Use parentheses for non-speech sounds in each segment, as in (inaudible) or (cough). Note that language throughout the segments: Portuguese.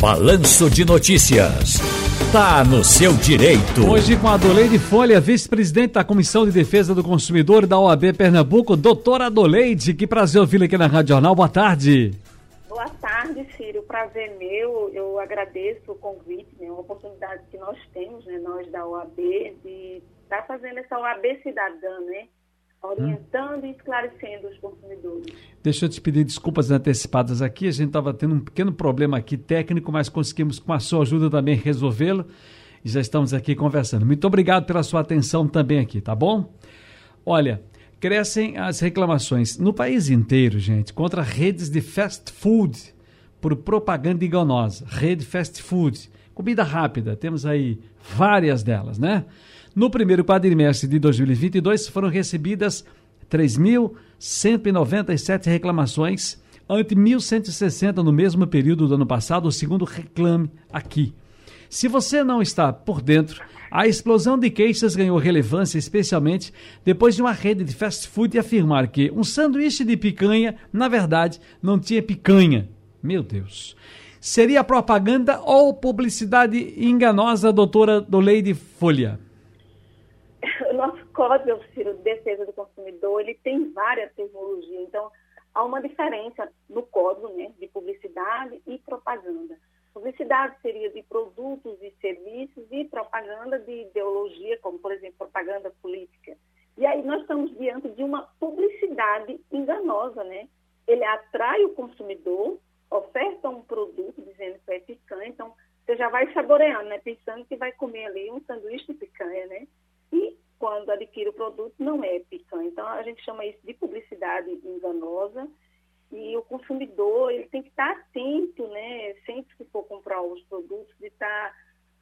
Balanço de Notícias. Tá no seu direito. Hoje com a Adoleide Folha, vice-presidente da Comissão de Defesa do Consumidor da OAB Pernambuco, doutora Adoleide. Que prazer ouvi-la aqui na Rádio Jornal. Boa tarde. Boa tarde, Ciro. Prazer meu. Eu agradeço o convite, né? uma oportunidade que nós temos, né? nós da OAB, de estar tá fazendo essa OAB cidadã, né? Orientando hum. e esclarecendo os consumidores. Deixa eu te pedir desculpas antecipadas aqui. A gente estava tendo um pequeno problema aqui técnico, mas conseguimos, com a sua ajuda, também resolvê-lo. E já estamos aqui conversando. Muito obrigado pela sua atenção também aqui, tá bom? Olha, crescem as reclamações no país inteiro, gente, contra redes de fast food por propaganda enganosa. Rede fast food, comida rápida, temos aí várias delas, né? No primeiro quadrimestre de 2022 foram recebidas 3.197 reclamações, ante 1.160 no mesmo período do ano passado, segundo Reclame Aqui. Se você não está por dentro, a explosão de queixas ganhou relevância especialmente depois de uma rede de fast food afirmar que um sanduíche de picanha, na verdade, não tinha picanha. Meu Deus. Seria propaganda ou publicidade enganosa, doutora Doleide Folha? (laughs) o nosso Código de Defesa do Consumidor, ele tem várias tecnologias, então há uma diferença no código né, de publicidade e propaganda. Publicidade seria de produtos e serviços e propaganda de ideologia, como, por exemplo, propaganda política. E aí nós estamos diante de uma publicidade enganosa, né? Ele atrai o consumidor, oferta um produto dizendo que é picanha, então você já vai saboreando, né? Pensando que vai comer ali um sanduíche de picanha, né? E quando adquire o produto, não é picanha. Então, a gente chama isso de publicidade enganosa. E o consumidor, ele tem que estar atento, né? Sempre que for comprar os produtos, de estar...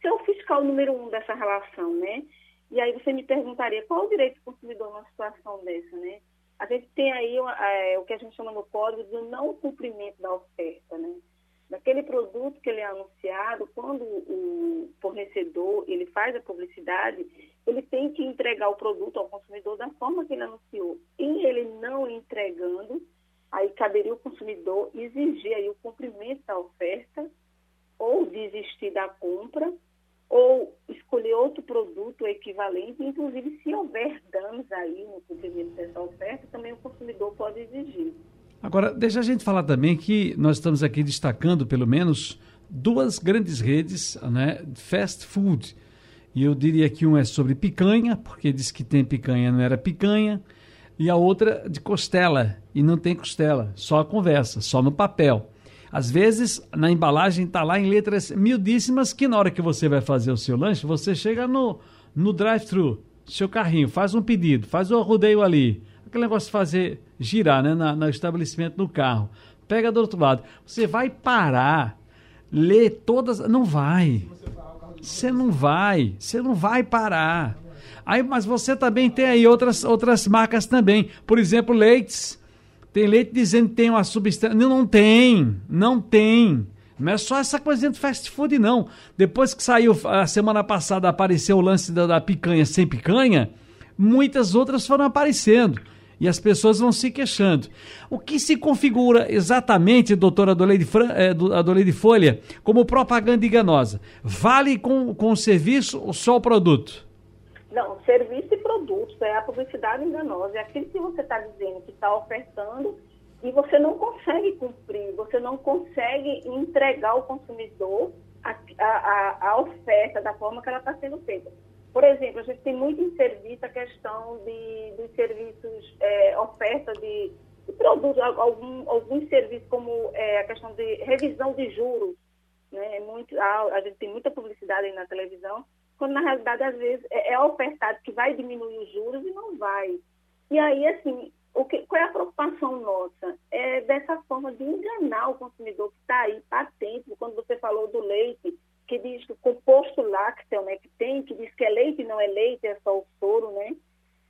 Ser o fiscal número um dessa relação, né? E aí você me perguntaria, qual o direito do consumidor numa situação dessa, né? A gente tem aí é, o que a gente chama no código do não cumprimento da oferta, né? Naquele produto que ele é anunciado, quando o fornecedor ele faz a publicidade, ele tem que entregar o produto ao consumidor da forma que ele anunciou. E ele não entregando, aí caberia o consumidor exigir aí o cumprimento da oferta, ou desistir da compra, ou escolher outro produto equivalente, inclusive se houver danos aí no cumprimento dessa oferta, também o consumidor pode exigir. Agora, deixa a gente falar também que nós estamos aqui destacando, pelo menos, duas grandes redes, né, fast food, e eu diria que um é sobre picanha, porque diz que tem picanha, não era picanha. E a outra de costela, e não tem costela, só a conversa, só no papel. Às vezes, na embalagem está lá em letras miudíssimas que na hora que você vai fazer o seu lanche, você chega no, no drive-thru, seu carrinho, faz um pedido, faz o rodeio ali. Aquele negócio de fazer girar né, na, no estabelecimento no carro. Pega do outro lado. Você vai parar, ler todas. Não vai. Você não vai, você não vai parar. Aí, mas você também tem aí outras, outras marcas também. Por exemplo, leites. Tem leite dizendo que tem uma substância. Não, não tem, não tem. Não é só essa coisinha do fast food, não. Depois que saiu, a semana passada apareceu o lance da, da picanha sem picanha, muitas outras foram aparecendo e as pessoas vão se queixando. O que se configura exatamente, doutora Adoleide, é, Adoleide Folha, como propaganda enganosa? Vale com, com o serviço ou só o produto? Não, serviço e produtos, é a publicidade enganosa. É aquilo que você está dizendo, que está ofertando e você não consegue cumprir, você não consegue entregar ao consumidor a, a, a oferta da forma que ela está sendo feita. Por exemplo, a gente tem muito em serviço a questão de, dos serviços, é, oferta de, de, produtos, algum, alguns serviços como é, a questão de revisão de juros. Né? É muito, a, a, gente tem muita publicidade aí na televisão, quando na realidade, às vezes, é, é ofertado que vai diminuir os juros e não vai. E aí, assim, o que, qual é a preocupação nossa? É dessa forma de enganar o consumidor que está aí patente, quando você falou do leite, que diz que o composto lácteo, né, que tem, que diz que é leite, não é leite, é só o soro, né?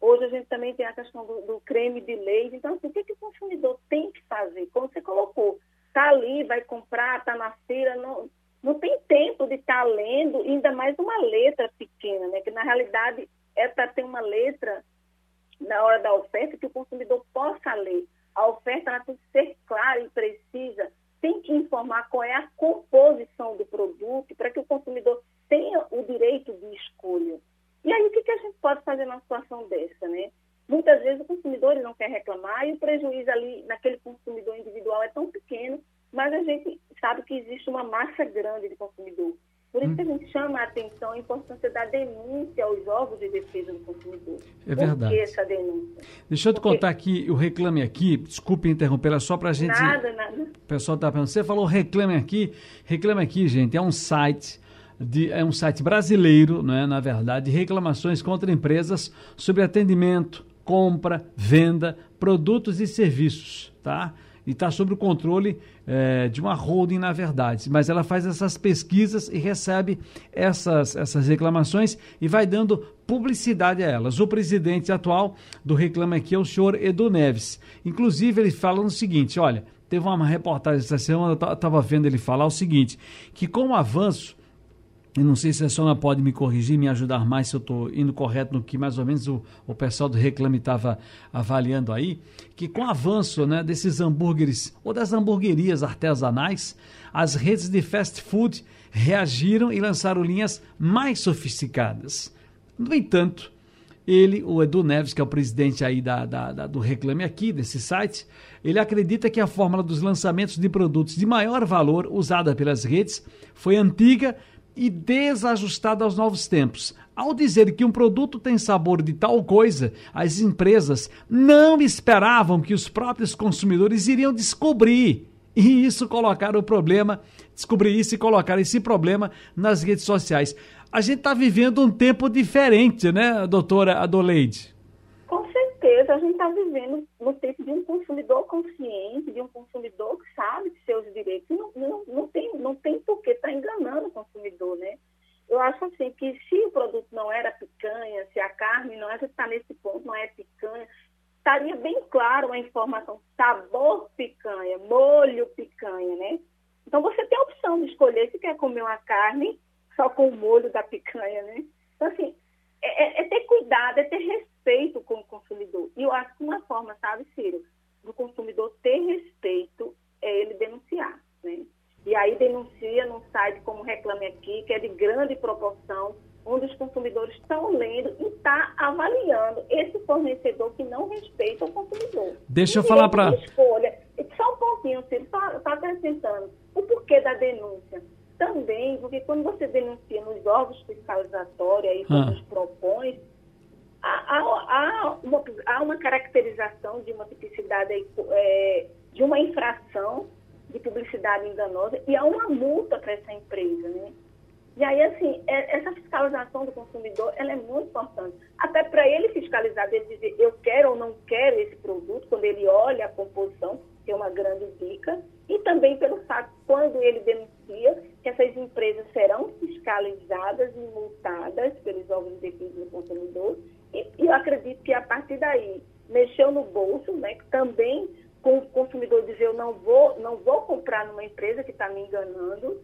Hoje a gente também tem a questão do, do creme de leite. Então, assim, o que, que o consumidor tem que fazer? Como você colocou, tá ali, vai comprar, tá na feira, não, não tem tempo de estar tá lendo, ainda mais uma letra pequena, né? Que na realidade é para ter uma letra na hora da oferta que o consumidor possa ler. A oferta tem que ser clara e precisa tem que informar qual é a composição do produto para que o consumidor tenha o direito de escolha. E aí, o que, que a gente pode fazer numa situação dessa, né? Muitas vezes o consumidor não quer reclamar e o prejuízo ali naquele consumidor individual é tão pequeno, mas a gente sabe que existe uma massa grande de consumidor. Por isso hum. que a gente chama a atenção a importância da denúncia aos órgãos de defesa do consumidor. É verdade. Por que essa denúncia? Deixa eu te Porque... contar aqui, o Reclame Aqui, desculpe interromper, é só para a gente... Nada, nada. O pessoal está pensando, você falou Reclame Aqui, Reclame Aqui, gente, é um site... De, é um site brasileiro, né, na verdade, de reclamações contra empresas sobre atendimento, compra, venda, produtos e serviços, tá? E está sob o controle é, de uma holding, na verdade. Mas ela faz essas pesquisas e recebe essas, essas reclamações e vai dando publicidade a elas. O presidente atual do Reclame Aqui é o senhor Edu Neves. Inclusive, ele fala o seguinte: olha, teve uma reportagem essa semana, eu estava vendo ele falar o seguinte: que com o avanço e não sei se a senhora pode me corrigir, me ajudar mais se eu estou indo correto no que mais ou menos o, o pessoal do Reclame estava avaliando aí, que com o avanço né, desses hambúrgueres ou das hamburguerias artesanais, as redes de fast food reagiram e lançaram linhas mais sofisticadas. No entanto, ele, o Edu Neves, que é o presidente aí da, da, da, do Reclame Aqui, desse site, ele acredita que a fórmula dos lançamentos de produtos de maior valor usada pelas redes foi antiga e desajustada aos novos tempos. Ao dizer que um produto tem sabor de tal coisa, as empresas não esperavam que os próprios consumidores iriam descobrir. E isso colocar o problema, descobrir isso e colocar esse problema nas redes sociais. A gente está vivendo um tempo diferente, né, doutora Adoleide? certeza a gente está vivendo no tempo de um consumidor consciente, de um consumidor que sabe de seus direitos. Não, não, não tem, não tem por que estar tá enganando o consumidor, né? Eu acho assim que se o produto não era picanha, se a carne não é, está nesse ponto, não é picanha, estaria bem claro a informação sabor picanha, molho picanha, né? Então você tem a opção de escolher se quer comer uma carne só com o molho da picanha, né? Então, assim, é, é, é ter cuidado, é ter respeito com o consumidor. E eu acho que uma forma, sabe, Ciro, do consumidor ter respeito é ele denunciar, aí denuncia num site como Reclame Aqui, que é de grande proporção, onde os consumidores estão lendo e está avaliando esse fornecedor que não respeita o consumidor. Deixa eu falar para... Escolha. Só um pouquinho, Ciro, só, só acrescentando. O porquê da denúncia? Também, porque quando você denuncia nos órgãos fiscalizatórios, aí ah. nos propõe, há, há, uma, há, uma, caracterização de uma tipicidade, é, de uma infração de publicidade enganosa e há uma multa para essa empresa, né? E aí, assim, é, essa fiscalização do consumidor, ela é muito importante. Até para ele fiscalizar, ele dizer, eu quero ou não quero esse produto, quando ele olha a composição, é uma grande dica. E também pelo fato, quando ele denuncia, que essas empresas serão fiscalizadas e multadas pelos órgãos de defesa do consumidor. E, e eu acredito que a partir daí, mexeu no bolso, né, também com o consumidor dizer, eu não vou, não vou comprar numa empresa que está me enganando,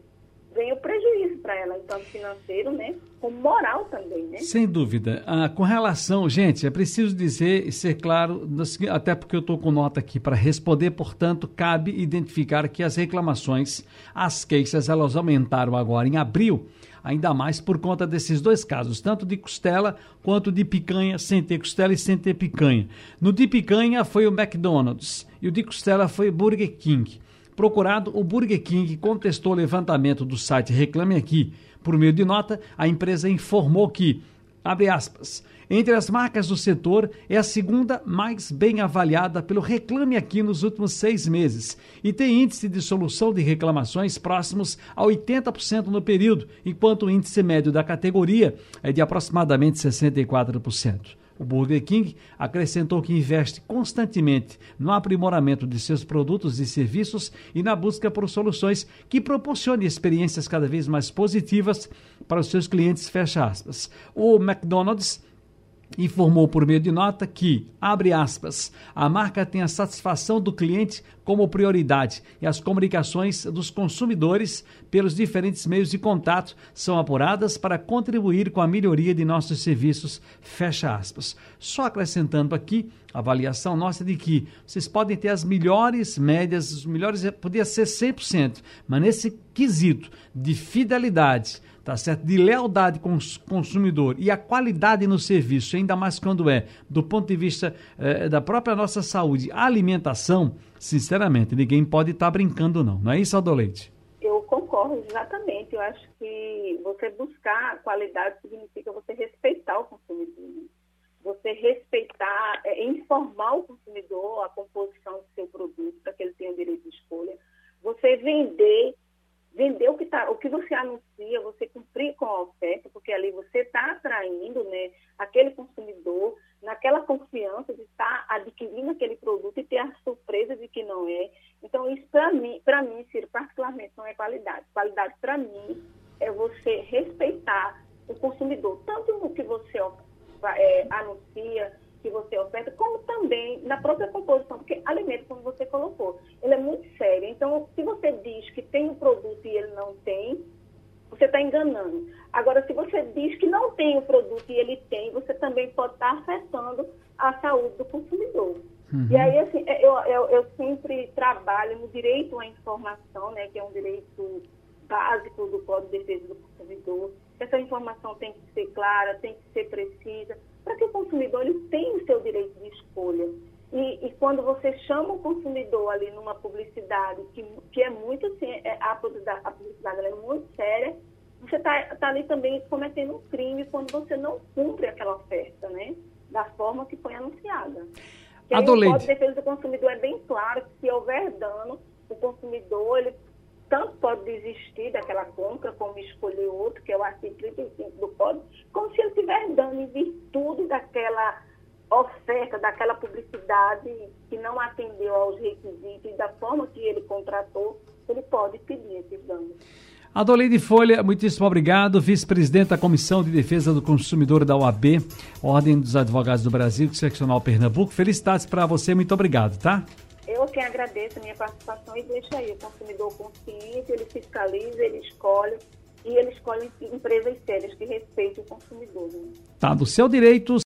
vem o prejuízo para ela, tanto financeiro, né, como moral também, né? Sem dúvida. Ah, com relação, gente, é preciso dizer e ser claro, até porque eu estou com nota aqui para responder, portanto, cabe identificar que as reclamações, as queixas, elas aumentaram agora em abril, ainda mais por conta desses dois casos, tanto de costela quanto de picanha, sem ter costela e sem ter picanha. No de picanha foi o McDonald's e o de costela foi o Burger King. Procurado, o Burger King contestou o levantamento do site Reclame Aqui. Por meio de nota, a empresa informou que, abre aspas, entre as marcas do setor, é a segunda mais bem avaliada pelo Reclame Aqui nos últimos seis meses e tem índice de solução de reclamações próximos a 80% no período, enquanto o índice médio da categoria é de aproximadamente 64%. O Burger King acrescentou que investe constantemente no aprimoramento de seus produtos e serviços e na busca por soluções que proporcionem experiências cada vez mais positivas para os seus clientes. Fecha aspas. O McDonald's informou por meio de nota que, abre aspas, a marca tem a satisfação do cliente como prioridade e as comunicações dos consumidores pelos diferentes meios de contato são apuradas para contribuir com a melhoria de nossos serviços. Fecha aspas. Só acrescentando aqui a avaliação nossa de que vocês podem ter as melhores médias, os melhores, podia ser 100%, mas nesse quesito de fidelidade, tá certo? De lealdade com o consumidor e a qualidade no serviço, ainda mais quando é do ponto de vista eh, da própria nossa saúde, alimentação, sinceramente, ninguém pode estar tá brincando não. Não é isso, Adoleite? Eu concordo, exatamente. Eu acho que você buscar qualidade significa você respeitar o consumidor. Né? Você respeitar, é, informar o consumidor a composição do seu produto, para que ele tenha o direito de escolha. Você vender o que, tá, o que você anuncia, você cumprir com a oferta, porque ali você está atraindo né, aquele consumidor naquela confiança de estar tá adquirindo aquele produto e ter a surpresa de que não é. Então, isso para mim, para mim, Ciro, particularmente, não é qualidade. Qualidade para mim é você respeitar o consumidor, tanto no que você é, anuncia, que você oferta, como também na própria composição, porque alimento, como você colocou, ele é muito sério. Então, se você diz que tem um produto e ele não tem, você está enganando. Agora, se você diz que não tem o produto e ele tem, você também pode estar tá afetando a saúde do consumidor. Uhum. E aí, assim, é, eu, eu, eu sempre trabalho no direito à informação, né, que é um direito básico do Código de Defesa do Consumidor. Essa informação tem que ser clara, tem que ser precisa, para que o consumidor ele tenha o seu direito de escolha. E, e, quando você chama o consumidor ali numa publicidade, que, que é muito assim, é, a publicidade, a publicidade é muito séria, você está tá ali também cometendo um crime quando você não cumpre aquela oferta, né? Da forma que foi anunciada. Aí, o Código de Defesa do Consumidor é bem claro que se houver dano, o consumidor ele tanto pode desistir daquela compra, como escolher outro, que é o artigo 35 do Código, como se ele estiver dando em virtude daquela oferta, daquela publicidade que não atendeu aos requisitos e da forma que ele contratou, ele pode pedir esses danos. Adoleide Folha, muitíssimo obrigado, vice-presidente da Comissão de Defesa do Consumidor da OAB, Ordem dos Advogados do Brasil, seccional Pernambuco. Felicidades para você, muito obrigado, tá? Eu quem agradeço a minha participação e deixa aí o consumidor consciente, ele fiscaliza, ele escolhe e ele escolhe empresas sérias que respeitem o consumidor. Né? Tá, do seu direito